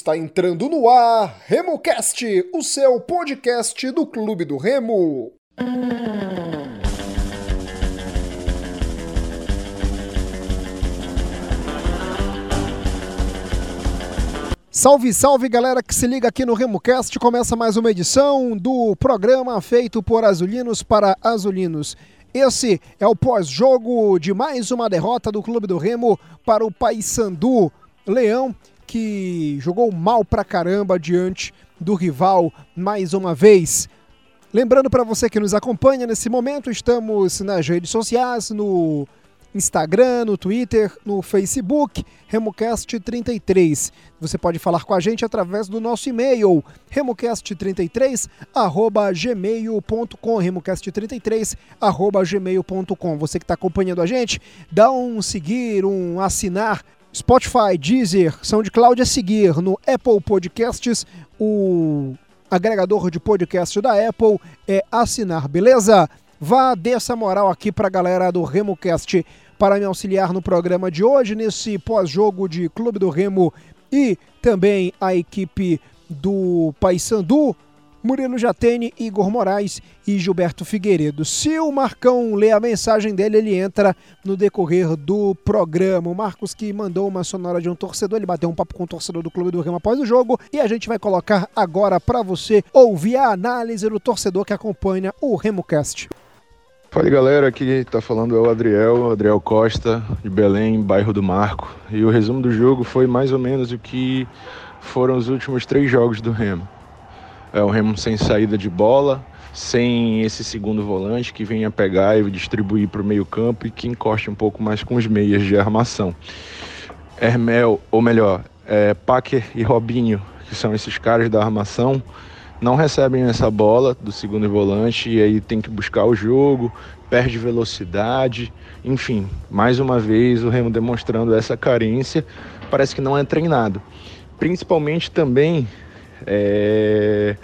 Está entrando no ar RemoCast, o seu podcast do Clube do Remo. Salve, salve galera que se liga aqui no RemoCast. Começa mais uma edição do programa feito por azulinos para azulinos. Esse é o pós-jogo de mais uma derrota do Clube do Remo para o Paysandu Leão, que jogou mal pra caramba diante do rival mais uma vez. Lembrando para você que nos acompanha nesse momento, estamos nas redes sociais, no Instagram, no Twitter, no Facebook, RemoCast33. Você pode falar com a gente através do nosso e-mail, remocast33@gmail.com, remocast33@gmail.com. Você que está acompanhando a gente, dá um seguir, um assinar Spotify, Deezer, SoundCloud a seguir no Apple Podcasts, o agregador de podcast da Apple é assinar, beleza? Vá, dê essa moral aqui para a galera do RemoCast para me auxiliar no programa de hoje, nesse pós-jogo de Clube do Remo e também a equipe do Paysandu. Murilo Jatene, Igor Moraes e Gilberto Figueiredo. Se o Marcão lê a mensagem dele, ele entra no decorrer do programa. O Marcos que mandou uma sonora de um torcedor, ele bateu um papo com o torcedor do Clube do Remo após o jogo e a gente vai colocar agora para você ouvir a análise do torcedor que acompanha o RemoCast. Fala galera, aqui tá falando é o Adriel, Adriel Costa, de Belém, bairro do Marco. E o resumo do jogo foi mais ou menos o que foram os últimos três jogos do Remo. É o Remo sem saída de bola, sem esse segundo volante que venha pegar e distribuir para o meio campo e que encoste um pouco mais com os meias de armação. Hermel, ou melhor, é, Packer e Robinho, que são esses caras da armação, não recebem essa bola do segundo volante e aí tem que buscar o jogo, perde velocidade, enfim, mais uma vez o Remo demonstrando essa carência, parece que não é treinado. Principalmente também é...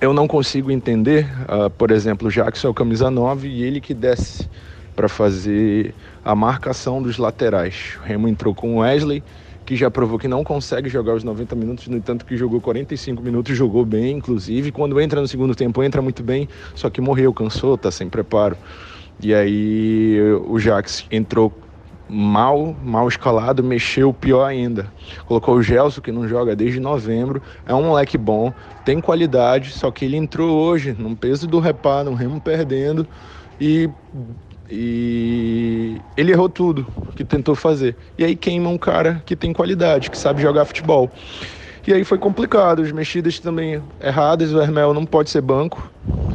eu não consigo entender, uh, por exemplo, o Jackson é o camisa 9 e ele que desce para fazer a marcação dos laterais. O Remo entrou com o Wesley que já provou que não consegue jogar os 90 minutos, no entanto que jogou 45 minutos, jogou bem, inclusive. Quando entra no segundo tempo, entra muito bem, só que morreu, cansou, tá sem preparo. E aí o Jax entrou mal, mal escalado, mexeu pior ainda. Colocou o Gelson, que não joga desde novembro, é um moleque bom, tem qualidade, só que ele entrou hoje, num peso do reparo, um remo perdendo, e e ele errou tudo que tentou fazer. E aí queima um cara que tem qualidade, que sabe jogar futebol. E aí foi complicado, as mexidas também erradas, o Hermel não pode ser banco.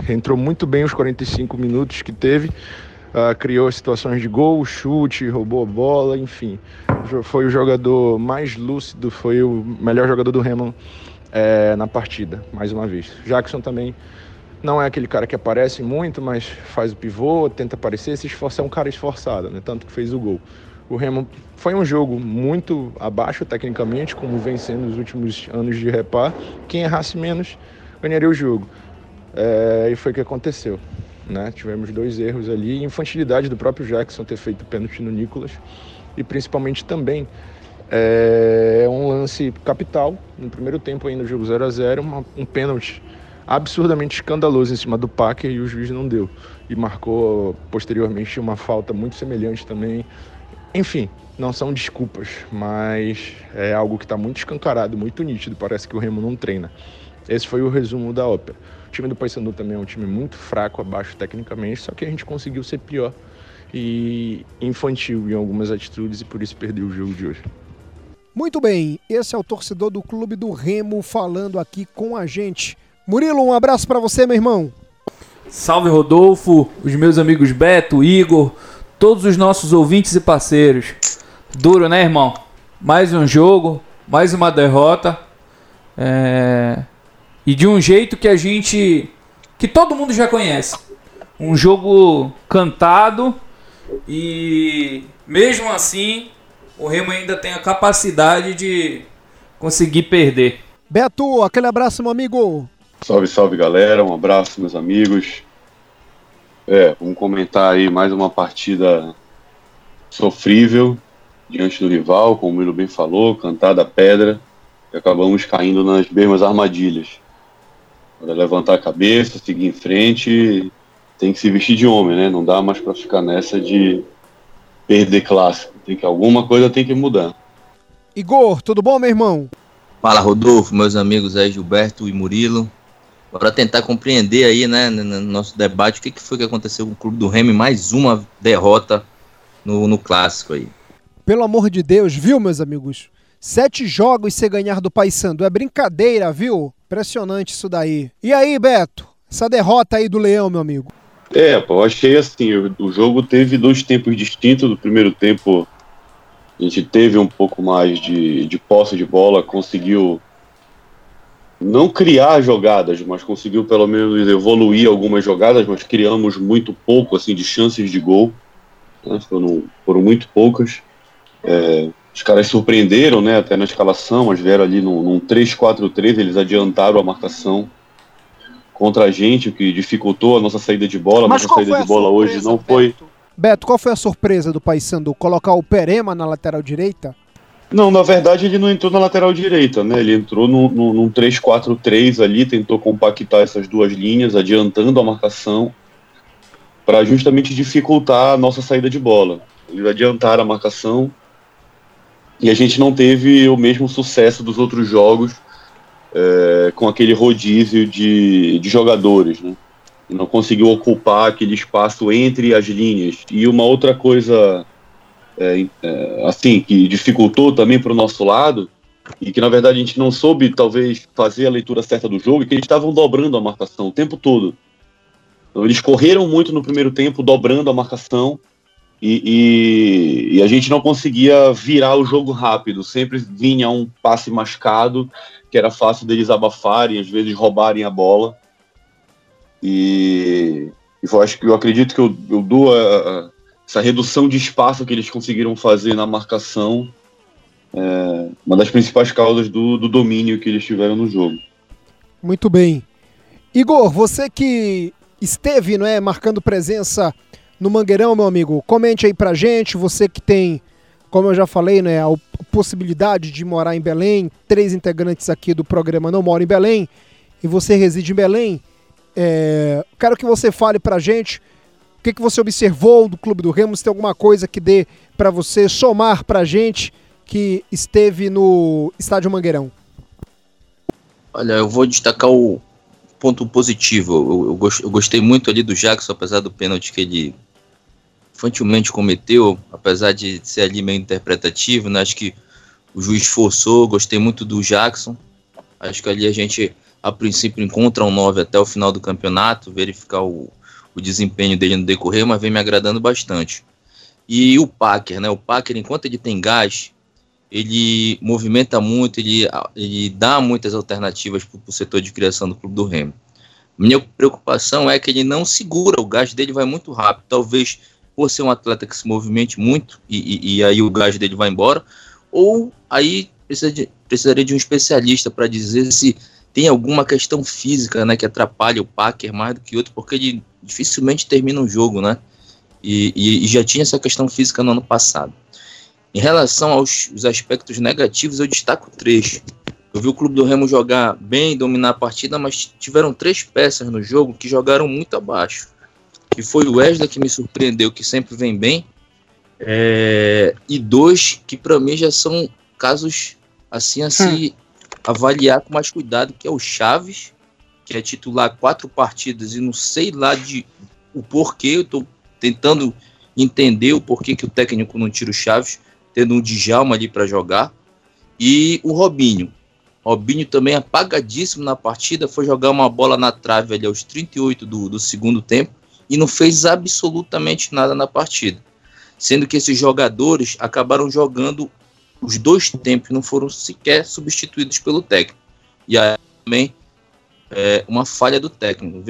Entrou muito bem os 45 minutos que teve, uh, criou situações de gol, chute, roubou a bola, enfim. Foi o jogador mais lúcido, foi o melhor jogador do Remo é, na partida, mais uma vez. Jackson também não é aquele cara que aparece muito, mas faz o pivô, tenta aparecer, se esforça, é um cara esforçado, né? Tanto que fez o gol. O Remo foi um jogo muito abaixo tecnicamente, como vem sendo nos últimos anos de repar. Quem errasse menos ganharia o jogo. É, e foi o que aconteceu. Né? Tivemos dois erros ali, infantilidade do próprio Jackson ter feito pênalti no Nicolas e principalmente também é um lance capital no primeiro tempo ainda no jogo 0 a 0 um pênalti absurdamente escandaloso em cima do Packer e o juiz não deu. E marcou posteriormente uma falta muito semelhante também. Enfim, não são desculpas, mas é algo que está muito escancarado, muito nítido. Parece que o Remo não treina. Esse foi o resumo da ópera. O time do Paysandu também é um time muito fraco, abaixo tecnicamente, só que a gente conseguiu ser pior e infantil em algumas atitudes e por isso perdeu o jogo de hoje. Muito bem, esse é o torcedor do Clube do Remo falando aqui com a gente. Murilo, um abraço para você, meu irmão. Salve Rodolfo, os meus amigos Beto, Igor, todos os nossos ouvintes e parceiros. Duro, né, irmão? Mais um jogo, mais uma derrota. É... E de um jeito que a gente. que todo mundo já conhece. Um jogo cantado e mesmo assim o Remo ainda tem a capacidade de conseguir perder. Beto, aquele abraço, meu amigo. Salve, salve galera, um abraço, meus amigos. É, vamos comentar aí mais uma partida sofrível. diante do rival, como o Milo bem falou, cantada a pedra, e acabamos caindo nas mesmas armadilhas. Para levantar a cabeça, seguir em frente, tem que se vestir de homem, né? Não dá mais para ficar nessa de perder clássico. Tem que alguma coisa tem que mudar. Igor, tudo bom, meu irmão? Fala, Rodolfo, meus amigos aí, Gilberto e Murilo. Para tentar compreender aí, né, no nosso debate, o que, que foi que aconteceu com o Clube do Remy, mais uma derrota no, no clássico aí. Pelo amor de Deus, viu, meus amigos? Sete jogos sem ganhar do Paysandu. É brincadeira, viu? Impressionante isso daí. E aí, Beto? Essa derrota aí do Leão, meu amigo. É, eu achei assim, o, jogo teve dois tempos distintos. No primeiro tempo, a gente teve um pouco mais de, de posse de bola, conseguiu não criar jogadas, mas conseguiu pelo menos evoluir algumas jogadas, mas criamos muito pouco assim de chances de gol. Né? Foram, foram muito poucas. É, os caras surpreenderam, né, até na escalação, mas vieram ali num, num 3-4-3, eles adiantaram a marcação contra a gente, o que dificultou a nossa saída de bola. Mas nossa saída de bola hoje não foi. Beto, qual foi a surpresa do Paysandu? Colocar o Perema na lateral direita? Não, na verdade ele não entrou na lateral direita, né? Ele entrou no, no, num 3-4-3 ali, tentou compactar essas duas linhas, adiantando a marcação, para justamente dificultar a nossa saída de bola. Eles adiantaram a marcação e a gente não teve o mesmo sucesso dos outros jogos é, com aquele rodízio de, de jogadores, né? Não conseguiu ocupar aquele espaço entre as linhas. E uma outra coisa, é, é, assim, que dificultou também para o nosso lado, e que na verdade a gente não soube, talvez, fazer a leitura certa do jogo, é que eles estavam dobrando a marcação o tempo todo. Então, eles correram muito no primeiro tempo, dobrando a marcação, e, e, e, a gente não conseguia virar o jogo rápido. Sempre vinha um passe mascado, que era fácil deles abafarem, às vezes roubarem a bola. E, e eu acho que eu acredito que eu, eu dou a, a, essa redução de espaço que eles conseguiram fazer na marcação, é, uma das principais causas do, do domínio que eles tiveram no jogo. Muito bem. Igor, você que esteve não é, marcando presença no Mangueirão, meu amigo. Comente aí pra gente, você que tem, como eu já falei, né, a possibilidade de morar em Belém. Três integrantes aqui do programa não moram em Belém e você reside em Belém. É, quero que você fale pra gente o que, que você observou do Clube do Remo, se tem alguma coisa que dê para você somar pra gente que esteve no Estádio Mangueirão. Olha, eu vou destacar o ponto positivo. Eu, eu, eu gostei muito ali do Jackson, apesar do pênalti que ele infantilmente cometeu, apesar de ser ali meio interpretativo, né? Acho que o juiz forçou, gostei muito do Jackson. Acho que ali a gente, a princípio, encontra um 9 até o final do campeonato, verificar o, o desempenho dele no decorrer, mas vem me agradando bastante. E o Packer, né? O Packer, enquanto ele tem gás, ele movimenta muito, ele, ele dá muitas alternativas para o setor de criação do Clube do Remo. Minha preocupação é que ele não segura, o gás dele vai muito rápido. Talvez por ser um atleta que se movimente muito e, e, e aí o gás dele vai embora, ou aí precisa de, precisaria de um especialista para dizer se tem alguma questão física né, que atrapalha o Packer mais do que outro, porque ele dificilmente termina um jogo, né? E, e, e já tinha essa questão física no ano passado. Em relação aos aspectos negativos, eu destaco três. Eu vi o Clube do Remo jogar bem, dominar a partida, mas tiveram três peças no jogo que jogaram muito abaixo que foi o Wesley que me surpreendeu, que sempre vem bem, é, e dois que para mim já são casos assim a se hum. avaliar com mais cuidado, que é o Chaves, que é titular quatro partidas e não sei lá de o porquê, eu estou tentando entender o porquê que o técnico não tira o Chaves, tendo um Djalma ali para jogar, e o Robinho. Robinho também apagadíssimo na partida, foi jogar uma bola na trave ali aos 38 do, do segundo tempo, e não fez absolutamente nada na partida. Sendo que esses jogadores acabaram jogando os dois tempos, não foram sequer substituídos pelo técnico. E aí também é uma falha do técnico.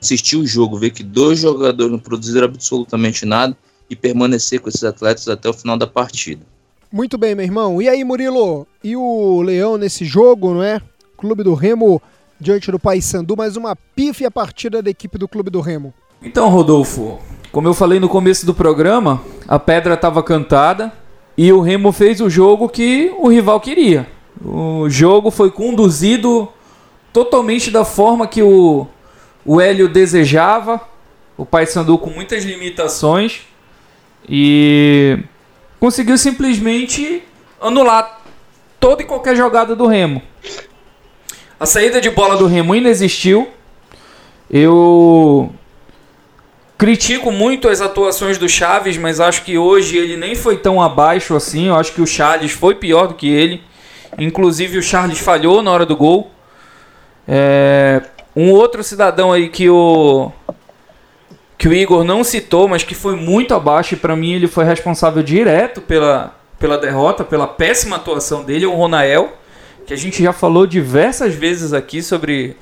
Assistir o jogo, ver que dois jogadores não produziram absolutamente nada e permanecer com esses atletas até o final da partida. Muito bem, meu irmão. E aí, Murilo? E o Leão nesse jogo, não é? Clube do Remo diante do Paysandu, mais uma pífia partida da equipe do Clube do Remo. Então, Rodolfo, como eu falei no começo do programa, a pedra estava cantada E o Remo fez o jogo que o rival queria. O jogo foi conduzido totalmente da forma que o, o Hélio desejava. O Paysandu com muitas limitações. E conseguiu simplesmente anular toda e qualquer jogada do Remo. A saída de bola do Remo inexistiu. Eu critico muito as atuações do Chaves, mas acho que hoje ele nem foi tão abaixo assim. Eu acho que o Charles foi pior do que ele. Inclusive o Charles falhou na hora do gol. É, um outro cidadão aí que o que o Igor não citou, mas que foi muito abaixo e para mim ele foi responsável direto pela, pela derrota, pela péssima atuação dele, o Ronael, que a gente já falou diversas vezes aqui sobre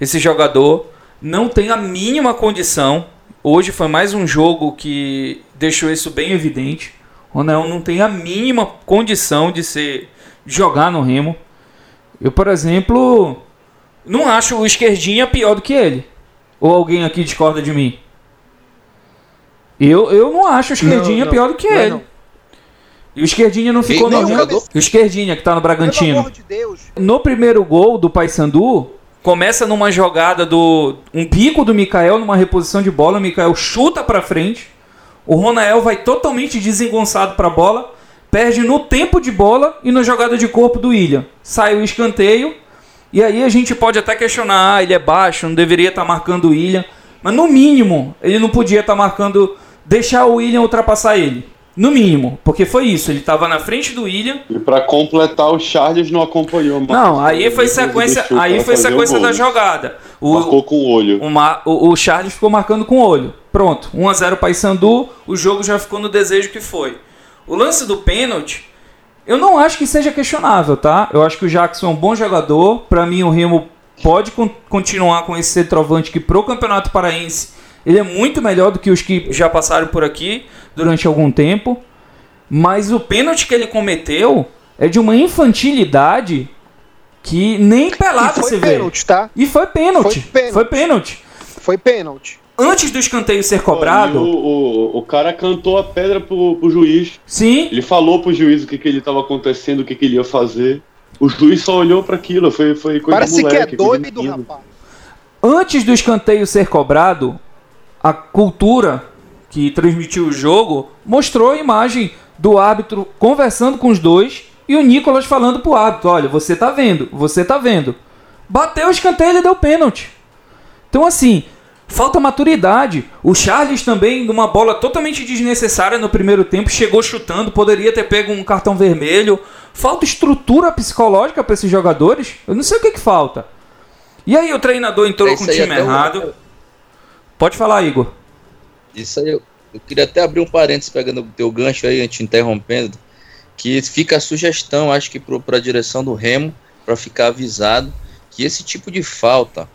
esse jogador, não tem a mínima condição. Hoje foi mais um jogo que deixou isso bem evidente. O Ronael não tem a mínima condição de ser jogar no Remo. Eu, por exemplo, não acho o esquerdinha pior do que ele. Ou alguém aqui discorda de mim? Eu, eu não acho o esquerdinha Não, não, pior do que não é ele. não. E o esquerdinha não ficou nem no o Remo. O esquerdinha que tá no Pelo Bragantino. amor de Deus. No primeiro gol do Paysandu, começa numa jogada do um pico do Mikael numa reposição de bola, o Mikael chuta pra frente. O Ronael vai totalmente desengonçado pra bola, perde no tempo de bola e na jogada de corpo do William. Sai o escanteio e aí a gente pode até questionar, ah, ele é baixo, não deveria estar marcando o William, mas no mínimo, ele não podia estar marcando deixar o William ultrapassar ele. No mínimo, porque foi isso, ele estava na frente do William E pra completar, o Charles não acompanhou. mais. não, aí foi sequência, aí foi sequência da jogada. O, Marcou com o olho. o, o, o Charles ficou marcando com o olho. Pronto, 1 a 0 Paysandu, o jogo já ficou no desejo que foi. O lance do pênalti, eu não acho que seja questionável, tá? Eu acho que o Jackson é um bom jogador. Pra mim, o Remo pode con- continuar com esse centroavante que pro Campeonato Paraense ele é muito melhor do que os que já passaram por aqui durante algum tempo. Mas o pênalti que ele cometeu é de uma infantilidade que nem pelado se foi vê. pênalti, tá? E foi pênalti. Foi pênalti. Foi pênalti. Foi pênalti. Antes do escanteio ser cobrado, O, o, o cara cantou a pedra pro, pro juiz. sim, Ele falou pro juiz o que, que ele tava acontecendo, o que, que ele ia fazer. O juiz só olhou pra aquilo, foi, foi coisa Parece moleque. que é doido, rapaz. antes do escanteio ser cobrado, a cultura que transmitiu o jogo mostrou a imagem do árbitro conversando com os dois e o Nicolas falando pro árbitro: olha, você tá vendo, você tá vendo. Bateu o escanteio e deu pênalti. Então, assim, falta maturidade. O Charles também, numa bola totalmente desnecessária no primeiro tempo, chegou chutando, poderia ter pego um cartão vermelho. Falta estrutura psicológica para esses jogadores. Eu não sei o que, que falta. E aí o treinador entrou É com o time errado. Pode falar, Igor. Isso aí, eu, queria até abrir um parênteses pegando o teu gancho aí, te interrompendo, que fica a sugestão, acho que para a direção do Remo, para ficar avisado, que esse tipo de falta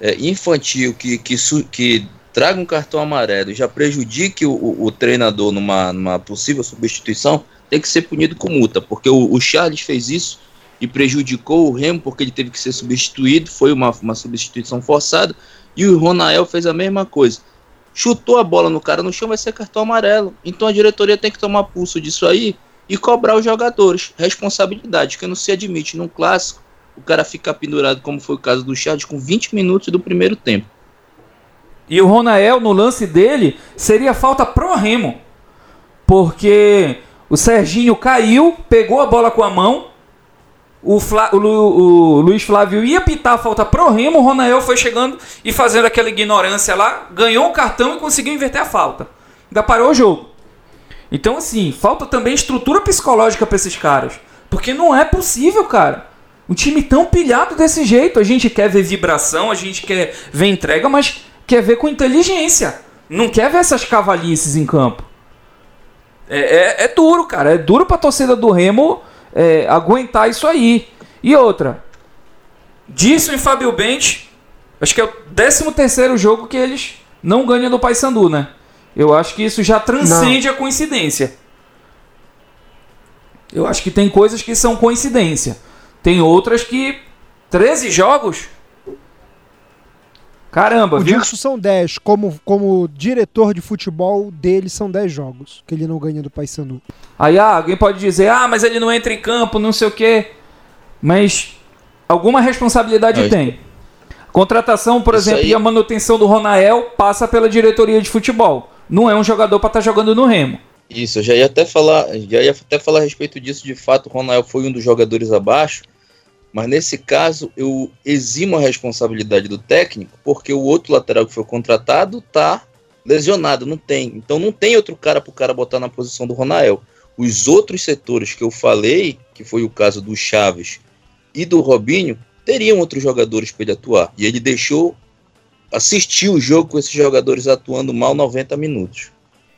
é, infantil, que, que, que traga um cartão amarelo e já prejudique o, o- o treinador numa, numa possível substituição, tem que ser punido com multa, porque o, o Charles fez isso e prejudicou o Remo porque ele teve que ser substituído, foi uma, uma substituição forçada, e o Ronael fez a mesma coisa chutou a bola no cara no chão, vai ser cartão amarelo. Então a diretoria tem que tomar pulso disso aí e cobrar os jogadores. Responsabilidade, que não se admite num clássico o cara ficar pendurado, como foi o caso do Charles, com 20 minutos do primeiro tempo. E o Ronael, no lance dele, seria falta pro Remo. Porque o Serginho caiu, pegou a bola com a mão. O, Flá- o o Luiz Flávio ia pitar a falta pro Remo. O Ronael foi chegando e fazendo aquela ignorância lá. Ganhou o cartão e conseguiu inverter a falta. Ainda parou o jogo. Então, assim, falta também estrutura psicológica pra esses caras. Porque não é possível, cara. Um time tão pilhado desse jeito. A gente quer ver vibração, a gente quer ver entrega, mas quer ver com inteligência. Não quer ver essas cavalices em campo. É, é- é duro, cara. É duro pra torcida do Remo é, aguentar isso aí. E outra. Disso em Fábio Bente, acho que é o 13 terceiro jogo que eles não ganham do Paysandu, né? Eu acho que isso já transcende a coincidência. Eu acho que tem coisas que são coincidência. Tem outras que 13 jogos Caramba, O viu? São 10. Como, como diretor de futebol dele, são 10 jogos que ele não ganha do Paysandu. Aí ah, alguém pode dizer, ah, mas ele não entra em campo, não sei o quê. Mas alguma responsabilidade Mas- tem. Contratação, por Isso exemplo, aí- e a manutenção do Ronael passa pela diretoria de futebol. Não é um jogador para estar jogando no Remo. Isso, eu já ia até falar, já ia até falar a respeito disso. De fato, o Ronael foi um dos jogadores abaixo, mas nesse caso eu eximo a responsabilidade do técnico, porque o outro lateral que foi contratado tá lesionado, não tem. Então não tem outro cara pro cara botar na posição do Ronael. Os outros setores que eu falei, que foi o caso do Chaves e do Robinho, teriam outros jogadores para ele atuar. E ele deixou assistir o jogo com esses jogadores atuando mal 90 minutos.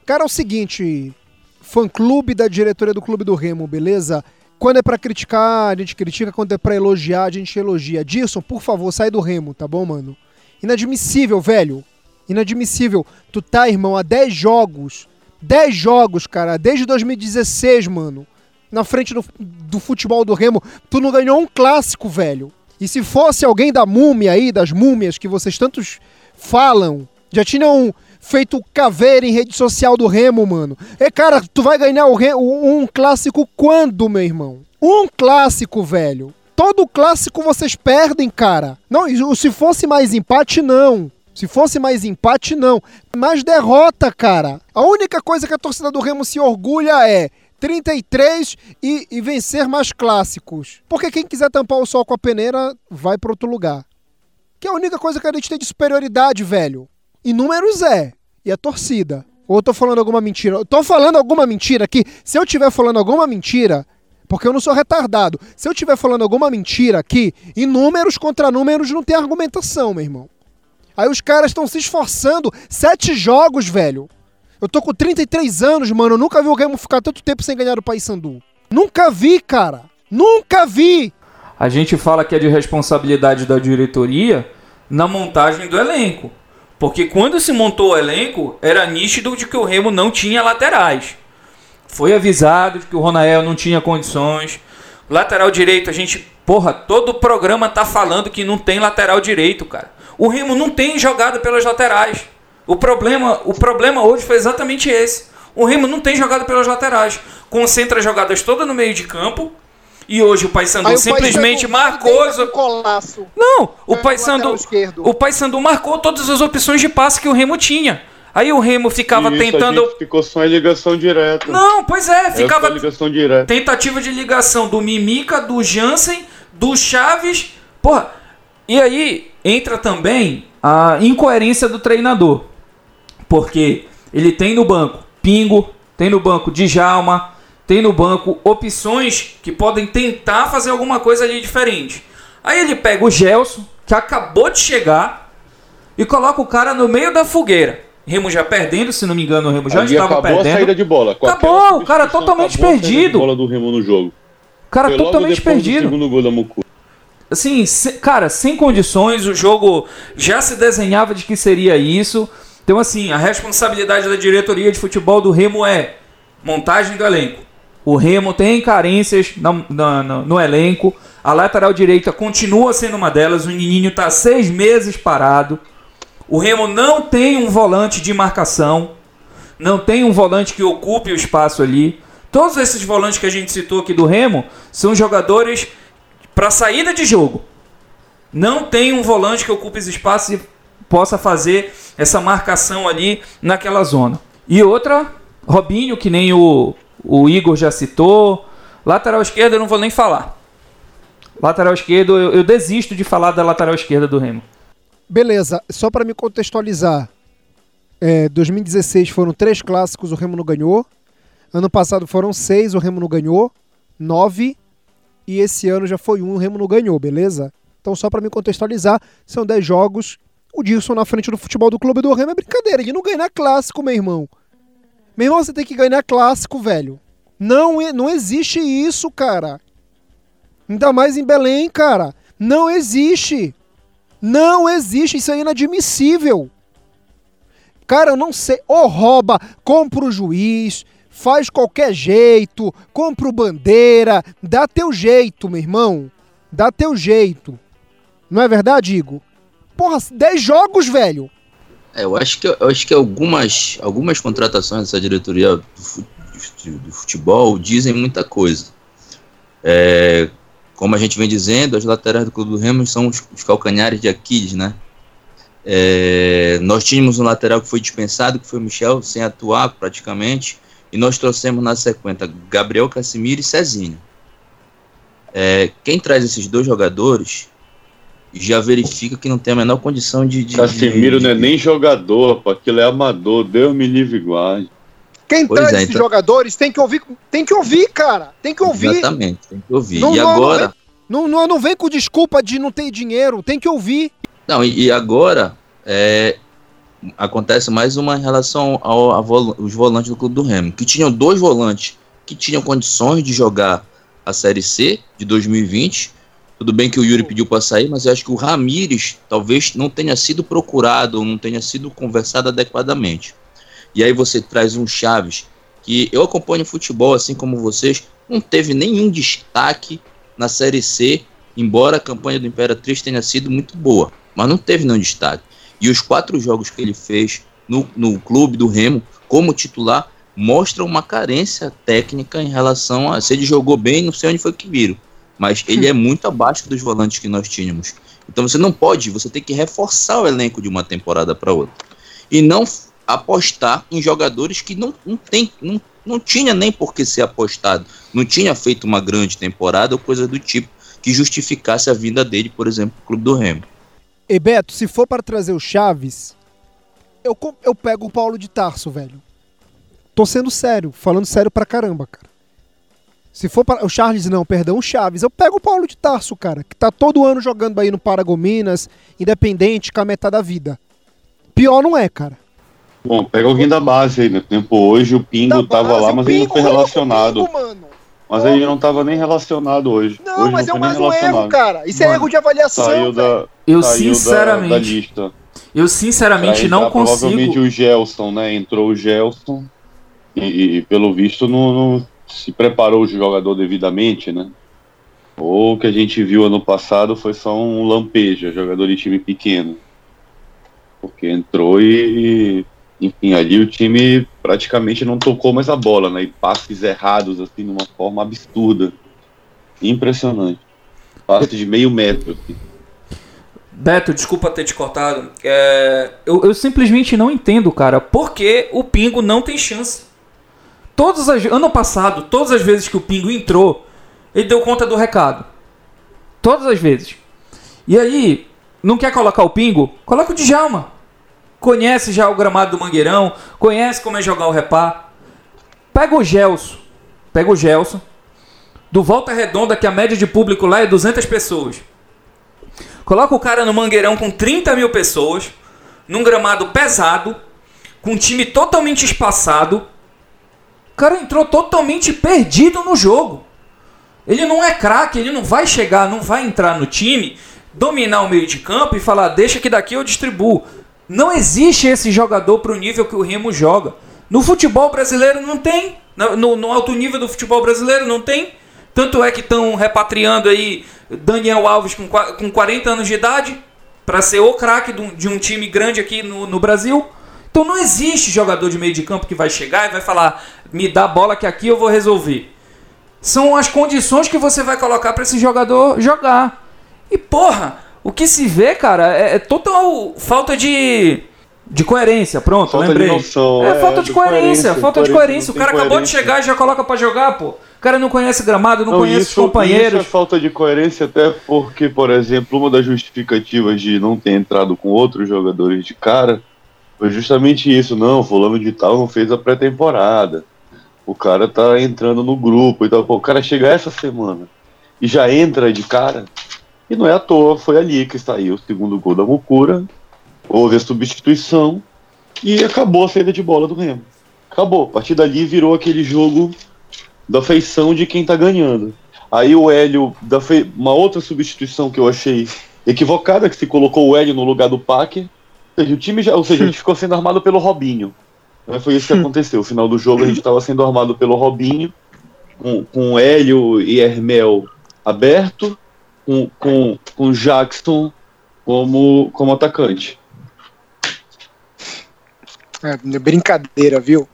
Cara, é o seguinte, fã-clube da diretoria do Clube do Remo, beleza? Quando é pra criticar, a gente critica, quando é pra elogiar, a gente elogia. Dirson, por favor, sai do Remo, tá bom, mano? Inadmissível, velho. Inadmissível. Tu tá, irmão, há 10 jogos. 10 jogos, cara, desde 2016, mano. Na frente do, do futebol do Remo. Tu não ganhou um clássico, velho. E se fosse alguém da múmia aí, das múmias que vocês tantos falam, já tinham feito caveira em rede social do Remo, mano. É, cara, tu vai ganhar o Re- um clássico quando, meu irmão? Um clássico, velho. Todo clássico vocês perdem, cara. Não, se fosse mais empate, não. Se fosse mais empate, não. Mais derrota, cara. A única coisa que a torcida do Remo se orgulha é 33 e, e vencer mais clássicos. Porque quem quiser tampar o sol com a peneira, vai pra outro lugar. Que é a única coisa que a gente tem de superioridade, velho. E números é. E a torcida. Ou eu tô falando alguma mentira? Eu tô falando alguma mentira aqui. Se eu tiver falando alguma mentira, porque eu não sou retardado. Se eu estiver falando alguma mentira aqui, em números contra números não tem argumentação, meu irmão. Aí os caras estão se esforçando. Sete jogos, velho. Eu tô com 33 anos, mano. Eu nunca vi o Remo ficar tanto tempo sem ganhar do Paysandu. Nunca vi, cara. Nunca vi. A gente fala que é de responsabilidade da diretoria na montagem do elenco. Porque quando se montou o elenco, era nítido de que o Remo não tinha laterais. Foi avisado de que o Ronael não tinha condições. Lateral direito, a gente, porra, todo o programa tá falando que não tem lateral direito, cara. O Remo não tem jogada pelas laterais. O problema, o problema hoje foi exatamente esse. O Remo não tem jogada pelas laterais. Concentra as jogadas todas no meio de campo. E hoje o Paysandu simplesmente marcou não, o É, Paysandu, o Paysandu marcou todas as opções de passe que o Remo tinha. Aí o Remo ficava Isso, tentando. A gente ficou só em ligação direta. Não, pois é, ficava ligação direta. tentativa de ligação do Mimica, do Jansen, do Chaves. Porra, e aí entra também a incoerência do treinador. Porque ele tem no banco Pingo, tem no banco Djalma, tem no banco opções que podem tentar fazer alguma coisa ali diferente. Aí ele pega o Gelson, que acabou de chegar, e coloca o cara no meio da fogueira. Remo já perdendo, se não me engano, o Remo já Ali estava acabou a perdendo. saída de bola. Com Acabou, o cara totalmente de perdido. bola do Remo no jogo. O cara Foi totalmente perdido. segundo gol da Mucu. Assim, se- cara, sem condições, o jogo já se desenhava de que seria isso. Então, assim, a responsabilidade da diretoria de futebol do Remo é montagem do elenco. O Remo tem carências na- na- na- no elenco. A lateral direita continua sendo uma delas. O Nininho está seis meses parado. O Remo não tem um volante de marcação. Não tem um volante que ocupe o espaço ali. Todos esses volantes que a gente citou aqui do Remo são jogadores para saída de jogo. Não tem um volante que ocupe esse espaço e possa fazer essa marcação ali naquela zona. E outra, Robinho, que nem o, o Igor já citou. Lateral esquerda eu não vou nem falar. Lateral esquerdo, eu, eu desisto de falar da lateral esquerda do Remo. Beleza, só pra me contextualizar. É, 2016 foram três clássicos, o Remo não ganhou. Ano passado foram seis, o Remo não ganhou. Nove. E esse ano já foi um, o Remo não ganhou, beleza? Então, só pra me contextualizar, são dez jogos. O Dilson na frente do futebol do clube do Remo é brincadeira. Ele não ganha clássico, meu irmão. Meu irmão, você tem que ganhar clássico, velho. Não, não existe isso, cara. Ainda mais em Belém, cara. Não existe. Não existe, isso é inadmissível. Cara, eu não sei. Ou rouba, compra o juiz, faz qualquer jeito, compra o bandeira, dá teu jeito, meu irmão. Dá teu jeito. Não é verdade, Igor? Porra, 10 jogos, velho. É, eu acho que, eu acho que algumas, algumas contratações dessa diretoria do futebol dizem muita coisa. É, como a gente vem dizendo, as laterais do Clube do Remo são os, os calcanhares de Aquiles, né? É, nós tínhamos um lateral que foi dispensado, que foi o Michel, sem atuar praticamente, e nós trouxemos na sequência Gabriel Casimiro e Cezinho. É, quem traz esses dois jogadores já verifica que não tem a menor condição de. de não é nem jogador, pô, aquilo é amador, Deus me livre guarde. Quem pois traz é, esses então... jogadores tem que ouvir, tem que ouvir, cara. Tem que ouvir. Exatamente, tem que ouvir. Não, e não, agora. Não, não, não vem com desculpa de não ter dinheiro, tem que ouvir. Não, e, e agora é, acontece mais uma em relação ao, aos volantes do Clube do Remo, que tinham dois volantes que tinham condições de jogar a Série C de 2020. Tudo bem que o Yuri pediu para sair, mas eu acho que o Ramires talvez não tenha sido procurado, não tenha sido conversado adequadamente. E aí você traz um Chaves, que eu acompanho futebol assim como vocês, não teve nenhum destaque na Série C, embora a campanha do Imperatriz tenha sido muito boa, mas não teve nenhum destaque. E os quatro jogos que ele fez no, no clube do Remo como titular mostram uma carência técnica em relação a se ele jogou bem, não sei onde foi que viram, mas ele é muito abaixo dos volantes que nós tínhamos. Então você não pode, você tem que reforçar o elenco de uma temporada para outra. E não apostar em jogadores que não, não tem, não, não tinha nem por que ser apostado, não tinha feito uma grande temporada ou coisa do tipo que justificasse a vinda dele, por exemplo, pro Clube do Remo. E Beto, se for para trazer o Chaves, eu, eu pego o Paulo de Tarso, velho. Tô sendo sério, falando sério pra caramba, cara. Se for para o Charles não, perdão, o Chaves, eu pego o Paulo de Tarso, cara, que tá todo ano jogando aí no Paragominas, independente, com a metade da vida. Pior não é, cara. Bom, pega alguém da base aí, no né? tempo hoje o Pingo da tava base, lá, mas ele não foi relacionado. Pingo, mas ele não tava nem relacionado hoje. Não, hoje mas não é mais um erro, cara. Isso é mano, é erro de avaliação. Saiu da, eu saiu sinceramente. Da, da lista. Eu sinceramente não consigo. Provavelmente o Gelson, né? Entrou o Gelson e, e pelo visto não, não, se preparou o jogador devidamente, né? Ou o que a gente viu ano passado foi só um lampeja, jogador de time pequeno. Porque entrou e, enfim, ali o time praticamente não tocou mais a bola, né? E passes errados, assim, de uma forma absurda. Impressionante. Passe de meio metro. Assim. Beto, desculpa ter te cortado. É, eu, eu, simplesmente não entendo, cara, por que o Pingo não tem chance. Todas as, ano passado, todas as vezes que o Pingo entrou, ele deu conta do recado. Todas as vezes. E aí, não quer colocar o Pingo? Coloca o Djalma. Conhece já o gramado do Mangueirão, conhece como é jogar o repá. Pega o Gelson. Pega o Gelson. Do Volta Redonda, que a média de público lá é 200 pessoas. Coloca o cara no Mangueirão com 30 mil pessoas, num gramado pesado, com um time totalmente espaçado o cara entrou totalmente perdido no jogo. Ele não é craque, ele não vai chegar, não vai entrar no time, dominar o meio de campo e falar, deixa que daqui eu distribuo. Não existe esse jogador para o nível que o Remo joga. No futebol brasileiro não tem. No, no, alto nível do futebol brasileiro não tem. Tanto é que estão repatriando aí Daniel Alves com, com 40 anos de idade para ser o craque de um time grande aqui no, no Brasil. Então não existe jogador de meio de campo que vai chegar e vai falar: me dá a bola que aqui eu vou resolver. São as condições que você vai colocar para esse jogador jogar. E porra, o que se vê, cara, é, é total falta de de coerência, pronto, falta lembrei. De noção, é, é falta de, coerência, coerência, falta de coerência. O cara coerência. acabou de chegar e já coloca para jogar, pô. O cara não conhece gramado, não, não conhece isso, os companheiros. Isso é falta de coerência até porque, por exemplo, uma das justificativas de não ter entrado com outros jogadores de cara foi justamente isso. Não, fulano de tal não fez a pré-temporada. O cara tá entrando no grupo e tal. O cara chega essa semana e já entra de cara. E não é à toa, foi ali que saiu o segundo gol da Mukura. Houve a substituição e acabou a saída de bola do Remo. Acabou. A partir dali virou aquele jogo da feição de quem tá ganhando. Aí o Hélio, da fe... uma outra substituição que eu achei equivocada, que se colocou o Hélio no lugar do Paque seja, o time já, ou seja, a gente ficou sendo armado pelo Robinho. Né? Foi isso que aconteceu. No final do jogo a gente estava sendo armado pelo Robinho, com, com Hélio e Hermel aberto, com, com, com Jackson como, como atacante. É, brincadeira, viu?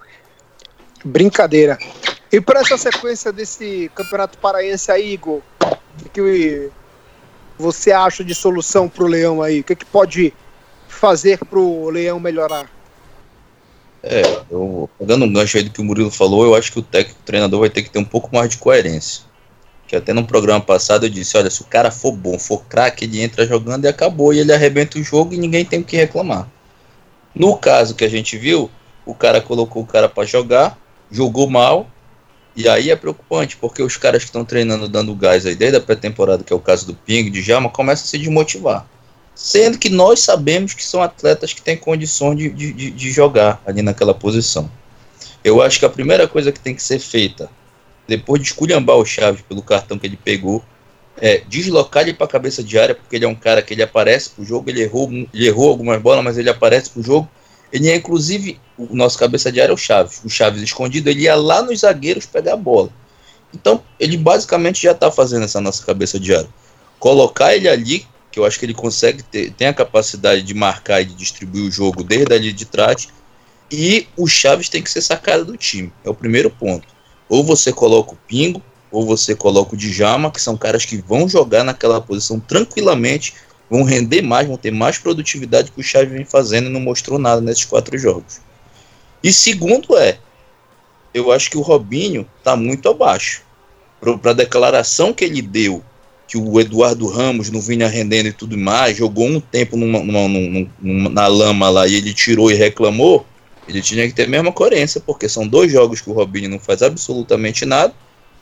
Brincadeira. E para essa sequência desse Campeonato Paraense aí, Igor, o que você acha de solução para o Leão aí? O que, que pode fazer para o Leão melhorar? É, eu, pegando um gancho aí do que o Murilo falou, eu acho que o técnico o treinador vai ter que ter um pouco mais de coerência. Que até no programa passado eu disse, olha, se o cara for bom, for craque, ele entra jogando e acabou, e ele arrebenta o jogo e ninguém tem o que reclamar. No caso que a gente viu, o cara colocou o cara para jogar, jogou mal, e aí é preocupante, porque os caras que estão treinando dando gás aí desde a pré-temporada, que é o caso do Ping, de Jama, começam a se desmotivar. Sendo que nós sabemos que são atletas que têm condições de, de, de jogar ali naquela posição. Eu acho que a primeira coisa que tem que ser feita, depois de esculhambar o Chaves pelo cartão que ele pegou, é deslocar ele para a cabeça de área, porque ele é um cara que ele aparece pro jogo, ele errou, ele errou algumas bolas, mas ele aparece pro jogo. Ele é inclusive o nosso cabeça de área é o Chaves. O Chaves escondido, ele ia lá nos zagueiros pegar a bola. Então, ele basicamente já está fazendo essa nossa cabeça de área. Colocar ele ali, que eu acho que ele consegue ter, tem a capacidade de marcar e de distribuir o jogo desde ali de trás. E o Chaves tem que ser sacado do time. É o primeiro ponto. Ou você coloca o Pingo, ou você coloca o Djama, que são caras que vão jogar naquela posição tranquilamente, vão render mais, vão ter mais produtividade que o Chaves vem fazendo e não mostrou nada nesses quatro jogos. E segundo é, eu acho que o Robinho está muito abaixo. Para a declaração que ele deu, que o Eduardo Ramos não vinha rendendo e tudo mais, jogou um tempo numa, numa, numa, na lama lá e ele tirou e reclamou, ele tinha que ter a mesma coerência, porque são dois jogos que o Robinho não faz absolutamente nada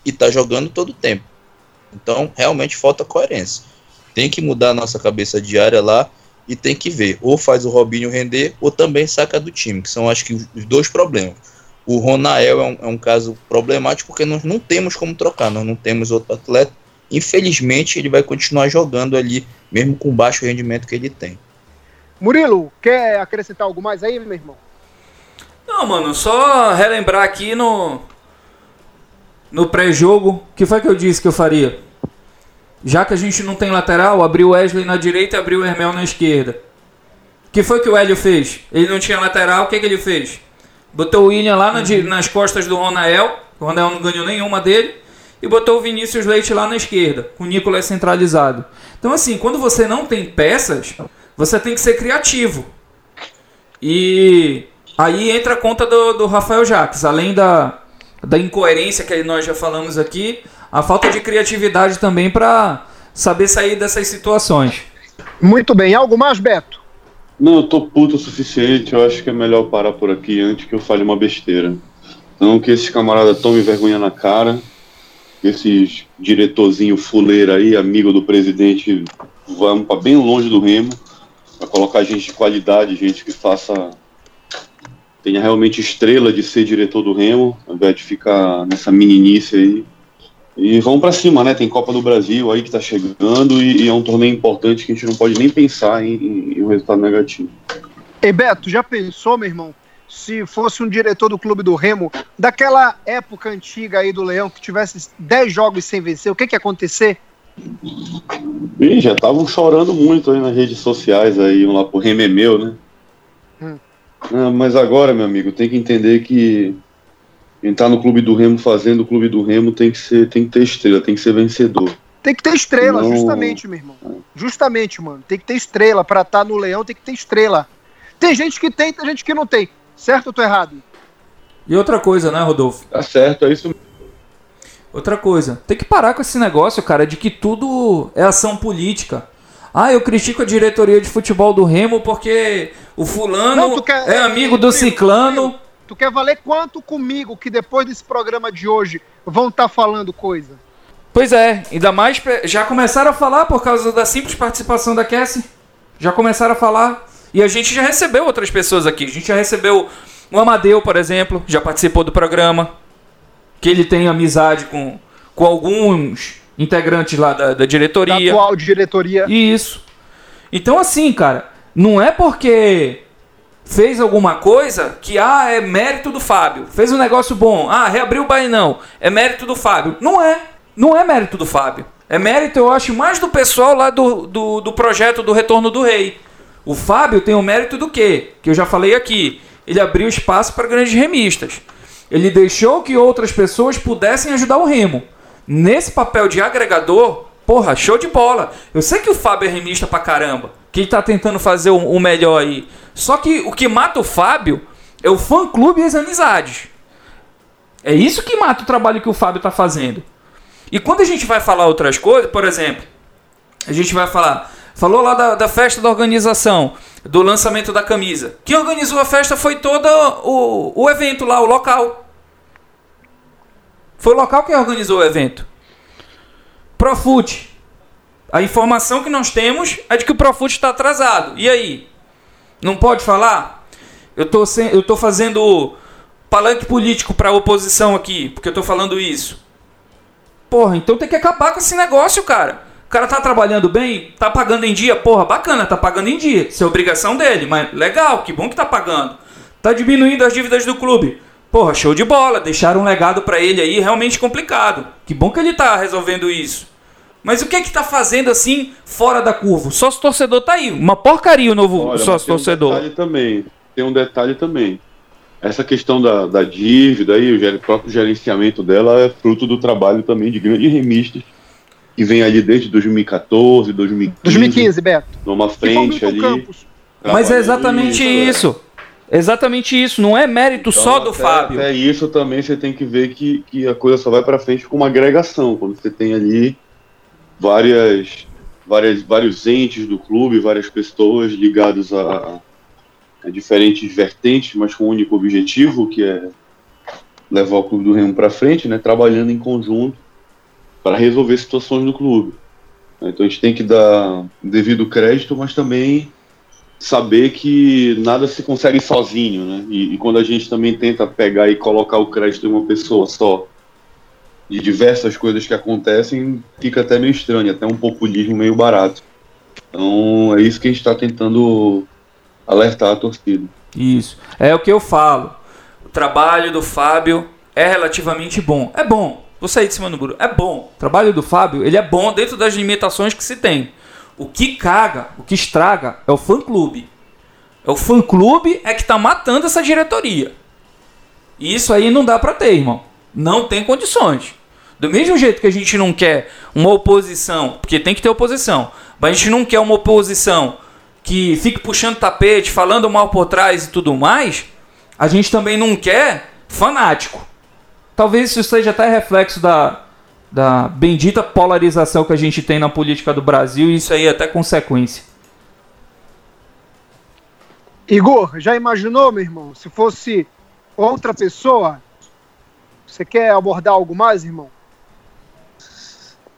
e está jogando todo o tempo. Então, realmente falta coerência. Tem que mudar a nossa cabeça diária lá e tem que ver, ou faz o Robinho render, ou também saca do time, que são acho que os dois problemas. O Ronael é um, é um caso problemático porque nós não temos como trocar, nós não temos outro atleta. Infelizmente, ele vai continuar jogando ali, mesmo com o baixo rendimento que ele tem. Murilo, quer acrescentar algo mais aí, meu irmão? Não, mano, só relembrar aqui no no pré-jogo, que foi que eu disse que eu faria? Já que a gente não tem lateral, abriu o Wesley na direita e abriu o Hermel na esquerda. O que foi que o Hélio fez? Ele não tinha lateral, o que, que ele fez? Botou o William lá na, nas costas do Ronael, o Ronael não ganhou nenhuma dele, e botou o Vinícius Leite lá na esquerda, com o Nicolas centralizado. Então, assim, quando você não tem peças, você tem que ser criativo. E aí entra a conta do, do Rafael Jacques, além da, da incoerência que nós já falamos aqui, a falta de criatividade também para saber sair dessas situações. Muito bem. Algo mais, Beto? Não, eu tô puto o suficiente. Eu acho que é melhor parar por aqui antes que eu fale uma besteira. Não que esses camaradas tomem vergonha na cara. Esses diretorzinho fuleiro aí, amigo do presidente, vão para bem longe do remo. Para colocar gente de qualidade, gente que faça tenha realmente estrela de ser diretor do Remo, ao invés de ficar nessa meninice aí. E vamos para cima, né? Tem Copa do Brasil aí que tá chegando e, e, é um torneio importante que a gente não pode nem pensar em, em, em um resultado negativo. Ei, Beto, já pensou, meu irmão, se fosse um diretor do clube do Remo, daquela época antiga aí do Leão, que tivesse 10 jogos sem vencer, o que que ia acontecer? Ih, já estavam chorando muito aí nas redes sociais aí, um lá pro Remo é meu, né? Hum. Ah, mas agora, meu amigo, tem que entender que entrar no clube do Remo fazendo o clube do Remo tem que ser, tem que ter estrela, tem que ser vencedor. Tem que ter estrela, Não... justamente, meu irmão. Justamente, mano. Tem que ter estrela. Pra estar tá no Leão tem que ter estrela. Tem gente que tem, tem gente que não tem. Certo ou tô errado? E outra coisa, né, Rodolfo? Tá certo, é isso Outra coisa, tem que parar com esse negócio, cara, de que tudo é ação política. Ah, eu critico a diretoria de futebol do Remo porque o fulano Não, quer, é amigo do ciclano. Tu quer valer quanto comigo que depois desse programa de hoje vão estar tá falando coisa? Pois é, ainda mais já começaram a falar por causa da simples participação da Cassie. Já começaram a falar. E a gente já recebeu outras pessoas aqui. A gente já recebeu o Amadeu, por exemplo, já participou do programa. Que ele tem amizade com, com alguns integrantes lá da, da diretoria. Da atual diretoria. Isso. Então, assim, cara, não é porque fez alguma coisa que, ah, é mérito do Fábio. Fez um negócio bom. Ah, reabriu o Bainão. É mérito do Fábio. Não é. Não é mérito do Fábio. É mérito, eu acho, mais do pessoal lá do, do, do projeto do Retorno do Rei. O Fábio tem o mérito do quê? Que eu já falei aqui. Ele abriu espaço para grandes remistas. Ele deixou que outras pessoas pudessem ajudar o Remo. Nesse papel de agregador, porra, show de bola. Eu sei que o Fábio é remista pra caramba. Que ele tá tentando fazer o, melhor aí. Só que o que mata o Fábio é o fã-clube e as amizades. É isso que mata o trabalho que o Fábio tá fazendo. E quando a gente vai falar outras coisas, por exemplo, a gente vai falar, falou lá da, da festa da organização, do lançamento da camisa. Quem organizou a festa foi todo o, o evento lá, o local. Foi o local que organizou o evento. Profute. A informação que nós temos é de que o Profute está atrasado. E aí? Não pode falar? Eu tô, sem, eu tô fazendo palanque político para a oposição aqui, porque eu tô falando isso. Porra, então tem que acabar com esse negócio, cara. O cara tá trabalhando bem, tá pagando em dia, porra, bacana, tá pagando em dia. Isso é obrigação dele, mas legal, que bom que tá pagando. Tá diminuindo as dívidas do clube. Porra, show de bola, deixaram um legado para ele aí realmente complicado. Que bom que ele tá resolvendo isso. Mas o que é que tá fazendo assim fora da curva? O sócio torcedor tá aí, uma porcaria o novo Olha, sócio tem um torcedor. detalhe também. Tem um detalhe também. Essa questão da, da dívida e o próprio gerenciamento dela é fruto do trabalho também de grandes remistas que vem ali desde 2014, 2015, 2015, Beto. numa E frente ali. Campos. Mas é exatamente é. isso. Exatamente isso. Não é mérito Então, só do até- Fábio. Até isso também você tem que ver que, que a coisa só vai para frente com uma agregação, quando você tem ali várias, várias, vários entes do clube, várias pessoas ligadas a, a diferentes vertentes, mas com um único objetivo, que é levar o clube do Remo para frente, né, trabalhando em conjunto para resolver situações do clube. Então a gente tem que dar devido crédito, mas também saber que nada se consegue sozinho, né? E, e quando a gente também tenta pegar e colocar o crédito em uma pessoa só, de diversas coisas que acontecem, fica até meio estranho, até um populismo meio barato. Então é isso que a gente está tentando alertar a torcida. Isso. É o que eu falo. O trabalho do Fábio é relativamente bom. É bom. Vou sair de cima do muro. É bom. O trabalho do Fábio, ele é bom dentro das limitações que se tem. O que caga, o que estraga é o fã-clube. É o fã-clube é que tá matando essa diretoria. E isso aí não dá pra ter, irmão. Não tem condições. Do mesmo jeito que a gente não quer uma oposição, porque tem que ter oposição, mas a gente não quer uma oposição que fique puxando tapete, falando mal por trás e tudo mais, a gente também não quer fanático. Talvez isso seja até reflexo da, da bendita polarização que a gente tem na política do Brasil, e isso aí é até consequência. Igor, já imaginou, meu irmão? Se fosse outra pessoa, você quer abordar algo mais, irmão?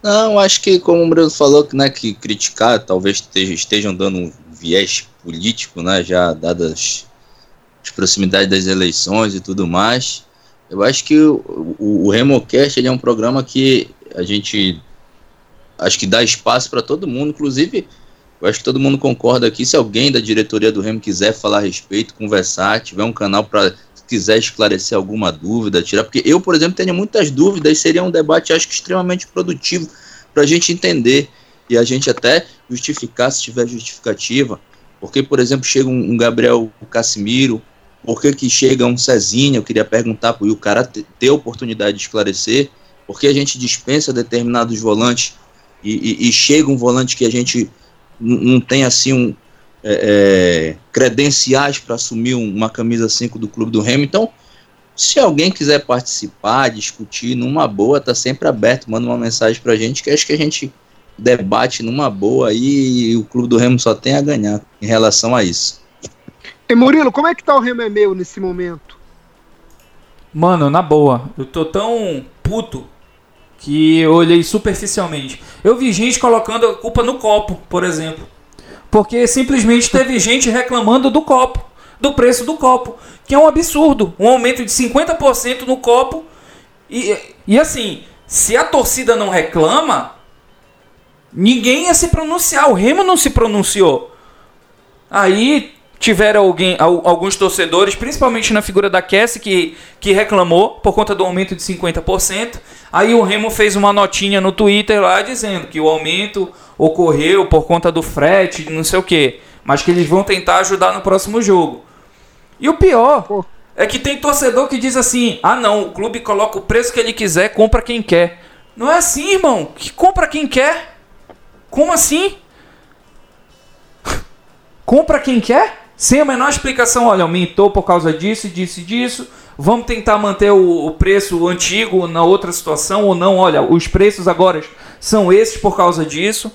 Não, acho que como o Bruno falou, que, né, que criticar talvez esteja- estejam dando um viés político, né, já dadas as proximidades das eleições e tudo mais. Eu acho que o, o, o Remocast ele é um programa que a gente acho que dá espaço para todo mundo, inclusive eu acho que todo mundo concorda aqui. Se alguém da diretoria do Remo quiser falar a respeito, conversar, tiver um canal para quiser esclarecer alguma dúvida, tirar, porque eu, por exemplo, tenho muitas dúvidas, seria um debate, acho que extremamente produtivo para a gente entender e a gente até justificar se tiver justificativa. Porque, por exemplo, chega um, um Gabriel Casimiro, por que, que chega um Cezinha? Eu queria perguntar para o cara te- ter a oportunidade de esclarecer, por que a gente dispensa determinados volantes e, e- e chega um volante que a gente não tem assim um, é, é, credenciais para assumir um- uma camisa 5 do Clube do Remo. Então, se alguém quiser participar, discutir numa boa, tá sempre aberto, manda uma mensagem pra gente que acho que a gente debate numa boa aí e o Clube do Remo só tem a ganhar em relação a isso. E Murilo, como é que tá o Remo é meu nesse momento? Mano, na boa, eu tô tão puto que eu olhei superficialmente. Eu vi gente colocando a culpa no copo, por exemplo. Porque simplesmente teve gente reclamando do copo, do preço do copo, que é um absurdo. Um aumento de 50% no copo. E, e assim, se a torcida não reclama, ninguém ia se pronunciar. O Remo não se pronunciou. Aí tiveram alguém, alguns torcedores, principalmente na figura da Cassie, que, que reclamou por conta do aumento de 50%. Aí o Remo fez uma notinha no Twitter lá dizendo que o aumento ocorreu por conta do frete, não sei o que, mas que eles vão tentar ajudar no próximo jogo. E o pior é que tem torcedor que diz assim: ah não, o clube coloca o preço que ele quiser, compra quem quer. Não é assim, irmão. Que compra quem quer? Como assim? compra quem quer? Sem a menor explicação, olha, aumentou por causa disso, disso e disso. Vamos tentar manter o, o, preço antigo na outra situação ou não? Olha, os preços agora são esses por causa disso.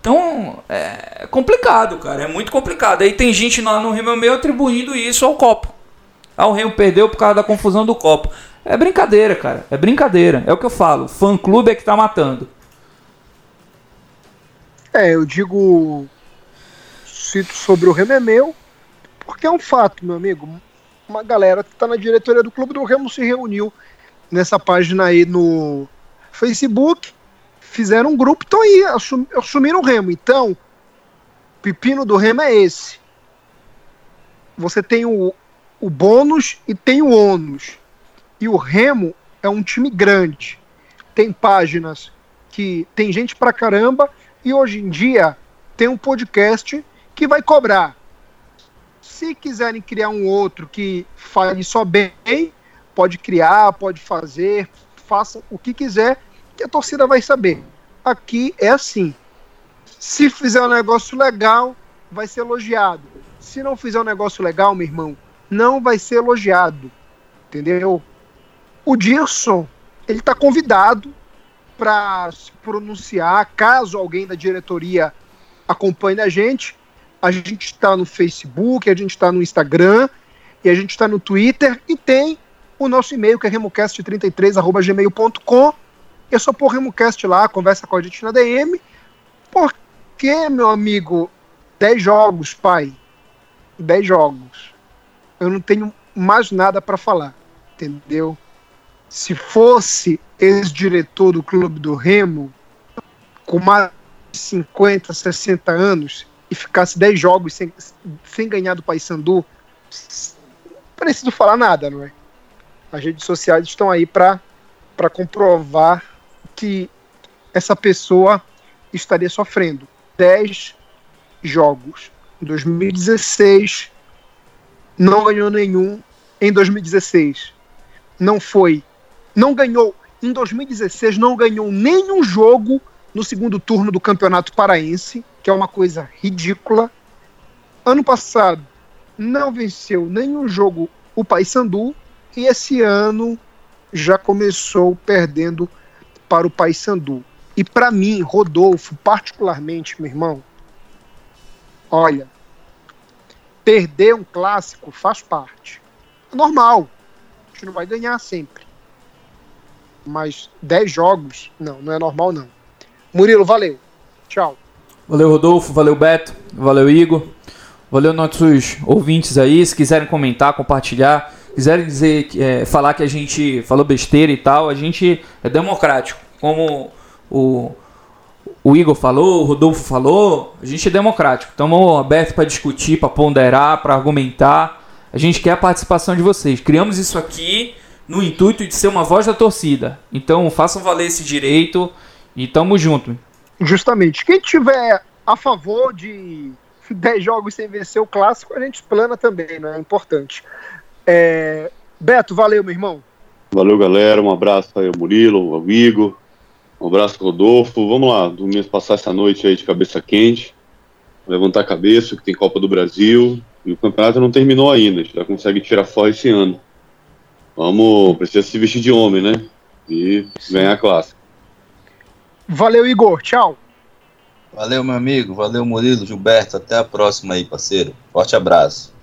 Então, é complicado, cara. É muito complicado. Aí tem gente lá no Rio Meu atribuindo isso ao copo. Ah, o Remo perdeu por causa da confusão do copo. É brincadeira, cara. É brincadeira. É o que eu falo. Fã clube é que tá matando. É, eu digo cito sobre o Remo é meu, porque é um fato, meu amigo. Uma galera que está na diretoria do clube do Remo se reuniu nessa página aí no Facebook, fizeram um grupo, estão aí, assum, assumiram o Remo. Então, o pepino do Remo é esse. Você tem o, o bônus e tem o ônus. E o Remo é um time grande. Tem páginas que tem gente pra caramba e hoje em dia tem um podcast que vai cobrar. Se quiserem criar um outro que fale só bem, pode criar, pode fazer, faça o que quiser, que a torcida vai saber. Aqui é assim. Se fizer um negócio legal, vai ser elogiado. Se não fizer um negócio legal, meu irmão, não vai ser elogiado. Entendeu? O Dirson, ele está convidado para se pronunciar, caso alguém da diretoria acompanhe a gente, a gente está no Facebook, a gente está no Instagram, e a gente está no Twitter, e tem o nosso e-mail, que é remocast33.gmail.com. É só pôr Remocast lá, conversa com a gente na DM. Porque, meu amigo, 10 jogos, pai. 10 jogos. Eu não tenho mais nada para falar, entendeu? Se fosse ex-diretor do clube do Remo, com mais de 50, 60 anos, e ficasse 10 jogos sem, sem ganhar do Paysandu, preciso falar nada, não é? As redes sociais estão aí para comprovar que essa pessoa estaria sofrendo 10 jogos. Em 2016, não ganhou nenhum. Em 2016, não foi. Não ganhou. Em 2016, não ganhou nenhum jogo no segundo turno do Campeonato Paraense que é uma coisa ridícula. Ano passado não venceu nenhum jogo o Paysandu e esse ano já começou perdendo para o Paysandu. E para mim, Rodolfo, particularmente, meu irmão, olha, perder um clássico faz parte. É normal. A gente não vai ganhar sempre. Mas 10 jogos, não, não é normal não. Murilo, valeu. Tchau. Valeu, Rodolfo. Valeu, Beto. Valeu, Igor. Valeu, nossos ouvintes aí. Se quiserem comentar, compartilhar, quiserem dizer, é, falar que a gente falou besteira e tal, a gente é democrático. Como o, o Igor falou, o Rodolfo falou, a gente é democrático. Estamos abertos para discutir, para ponderar, para argumentar. A gente quer a participação de vocês. Criamos isso aqui no intuito de ser uma voz da torcida. Então façam valer esse direito e tamo junto. Justamente. Quem tiver a favor de 10 jogos sem vencer o clássico, a gente plana também, né? É importante. É... Beto, valeu, meu irmão. Valeu, galera. Um abraço aí ao Murilo, ao Igor. Um abraço Rodolfo. Vamos lá, dormir, passar essa noite aí de cabeça quente. Levantar a cabeça, que tem Copa do Brasil. E o campeonato não terminou ainda. A gente já consegue tirar fora esse ano. Vamos, precisa se vestir de homem, né? E ganhar a classe. Valeu, Igor. Tchau. Valeu, meu amigo. Valeu, Murilo, Gilberto. Até a próxima aí, parceiro. Forte abraço.